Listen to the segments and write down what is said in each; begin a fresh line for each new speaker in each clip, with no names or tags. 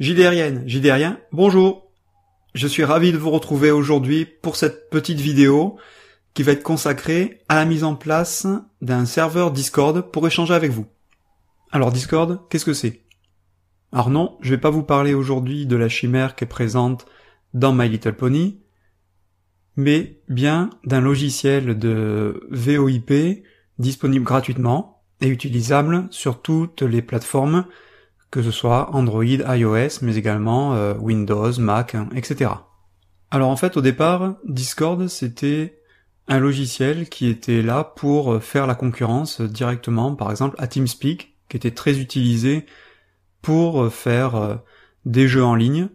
JDRienne, JDRien, bonjour Je suis ravi de vous retrouver aujourd'hui pour cette petite vidéo qui va être consacrée à la mise en place d'un serveur Discord pour échanger avec vous. Alors Discord, qu'est-ce que c'est? Alors non, je vais pas vous parler aujourd'hui de la chimère qui est présente dans My Little Pony, mais bien d'un logiciel de VoIP disponible gratuitement et utilisable sur toutes les plateformes que ce soit Android, iOS, mais également euh, Windows, Mac, hein, etc. Alors en fait, au départ, Discord, c'était un logiciel qui était là pour euh, faire la concurrence directement, par exemple, à TeamSpeak, qui était très utilisé pour euh, faire des jeux en ligne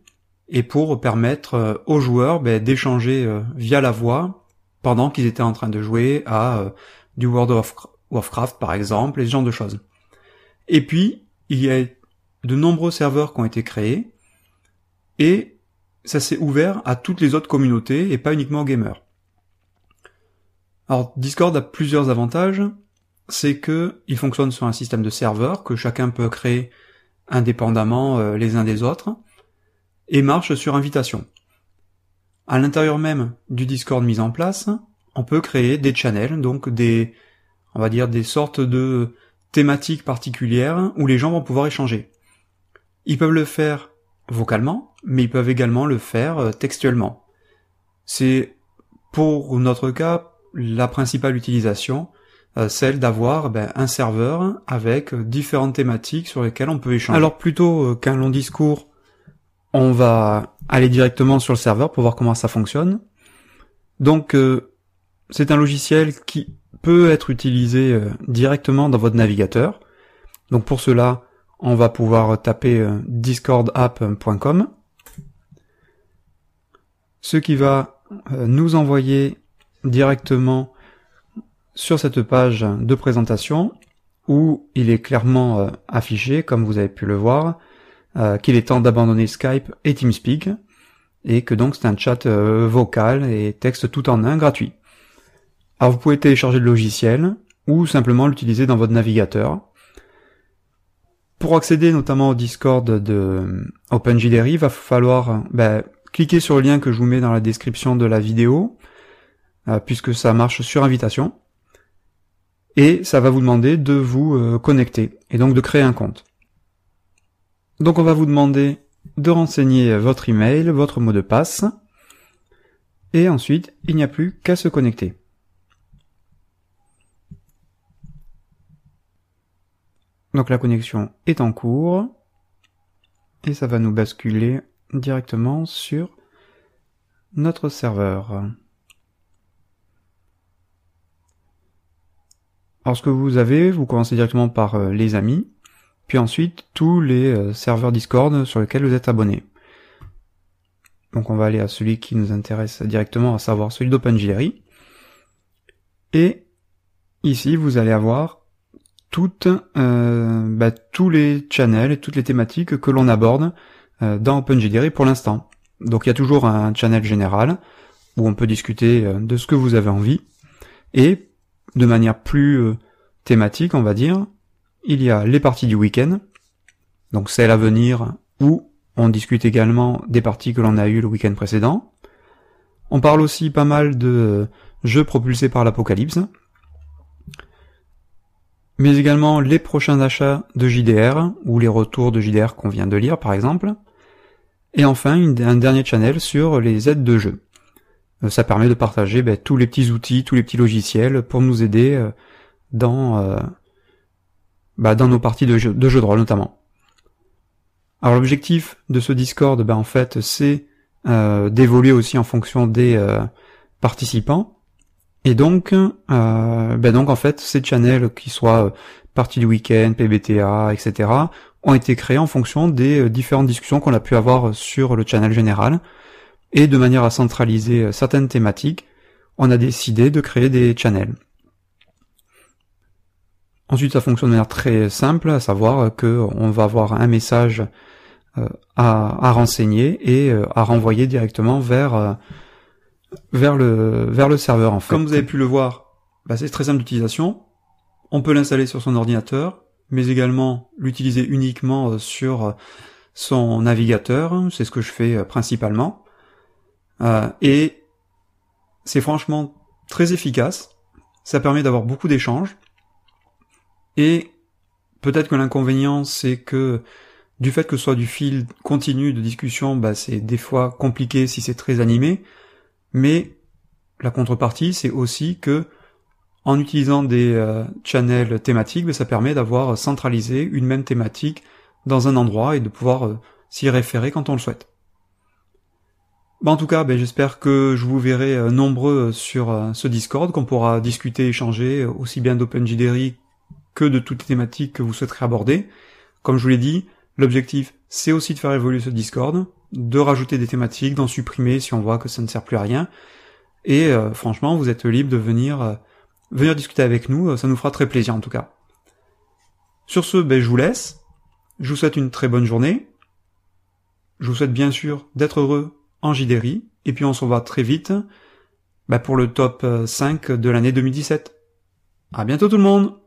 et pour permettre aux joueurs ben, d'échanger via la voix pendant qu'ils étaient en train de jouer à du World of Warcraft par exemple, et ce genre de choses. Et puis, il y a de nombreux serveurs qui ont été créés, et ça s'est ouvert à toutes les autres communautés et pas uniquement aux gamers. Alors Discord a plusieurs avantages, c'est que il fonctionne sur un système de serveurs que chacun peut créer indépendamment euh, les uns des autres et marche sur invitation. À l'intérieur même du Discord mis en place, on peut créer des channels, donc des on va dire des sortes de thématiques particulières où les gens vont pouvoir échanger. Ils peuvent le faire vocalement, mais ils peuvent également le faire euh, textuellement. C'est pour notre cas la principale utilisation, euh, celle d'avoir ben, un serveur avec différentes thématiques sur lesquelles on peut échanger. Alors plutôt euh, qu'un long discours, on va aller directement sur le serveur pour voir comment ça fonctionne. Donc c'est un logiciel qui peut être utilisé directement dans votre navigateur. Donc pour cela, on va pouvoir taper euh, discordapp.com, ce qui va euh, nous envoyer directement sur cette page de présentation où il est clairement euh, affiché, comme vous avez pu le voir, qu'il est temps d'abandonner Skype et TeamSpeak, et que donc c'est un chat vocal et texte tout en un gratuit. Alors vous pouvez télécharger le logiciel ou simplement l'utiliser dans votre navigateur. Pour accéder notamment au Discord de OpenJDR, il va falloir ben, cliquer sur le lien que je vous mets dans la description de la vidéo, euh, puisque ça marche sur invitation. Et ça va vous demander de vous euh, connecter, et donc de créer un compte. Donc on va vous demander de renseigner votre email, votre mot de passe, et ensuite il n'y a plus qu'à se connecter. Donc la connexion est en cours et ça va nous basculer directement sur notre serveur. Alors ce que vous avez, vous commencez directement par euh, les amis, puis ensuite tous les euh, serveurs Discord sur lesquels vous êtes abonné. Donc on va aller à celui qui nous intéresse directement, à savoir celui d'OpenJDR. Et ici vous allez avoir toutes, euh, bah, tous les channels et toutes les thématiques que l'on aborde euh, dans OpenJDR pour l'instant. Donc il y a toujours un channel général où on peut discuter euh, de ce que vous avez envie. Et de manière plus thématique, on va dire, il y a les parties du week-end, donc celles à venir, où on discute également des parties que l'on a eues le week-end précédent. On parle aussi pas mal de jeux propulsés par l'apocalypse, mais également les prochains achats de JDR, ou les retours de JDR qu'on vient de lire par exemple, et enfin un dernier channel sur les aides de jeu. Euh, ça permet de partager ben, tous les petits outils, tous les petits logiciels pour nous aider euh, dans, euh, bah, dans nos parties de jeu de, jeu de rôle notamment. Alors l'objectif de ce Discord, ben, en fait, c'est d'évoluer aussi en fonction des participants, et donc, euh, ben donc en fait, ces channels, qui soient euh, partie du week-end, PBTA, etc., ont été créés en fonction des euh, différentes discussions qu'on a pu avoir sur le channel général. Et de manière à centraliser euh, certaines thématiques, on a décidé de créer des channels. Ensuite, ça fonctionne de manière très simple, à savoir que on va avoir un message à, à, renseigner et à renvoyer directement vers vers le, serveur en fait. Comme vous avez pu le voir, bah, c'est très simple d'utilisation. On peut l'installer sur son ordinateur, mais également l'utiliser uniquement euh, sur son navigateur, c'est ce que je fais principalement. et c'est franchement très efficace, ça permet d'avoir beaucoup d'échanges, et peut-être que l'inconvénient c'est que du fait que ce soit du fil continu de discussion, bah, c'est des fois compliqué si c'est très animé, mais la contrepartie, c'est aussi que en utilisant des euh, channels thématiques, bah, ça permet d'avoir centralisé une même thématique dans un endroit et de pouvoir euh, s'y référer quand on le souhaite. Bah, en tout cas, bah, j'espère que je vous verrai euh, nombreux sur ce Discord, qu'on pourra discuter, échanger aussi bien d'OpenJDR que de toutes les thématiques que vous souhaiterez aborder. Comme je vous l'ai dit, L'objectif, c'est aussi de faire évoluer ce Discord, de rajouter des thématiques, d'en supprimer si on voit que ça ne sert plus à rien. Et euh, franchement, vous êtes libre de venir, euh, venir discuter avec nous, euh, ça nous fera très plaisir en tout cas. Sur ce, ben, je vous laisse. Je vous souhaite une très bonne journée. Je vous souhaite bien sûr d'être heureux en JDRI. Et puis on se revoit très vite ben, pour le top 5 de l'année 2017. À bientôt tout le monde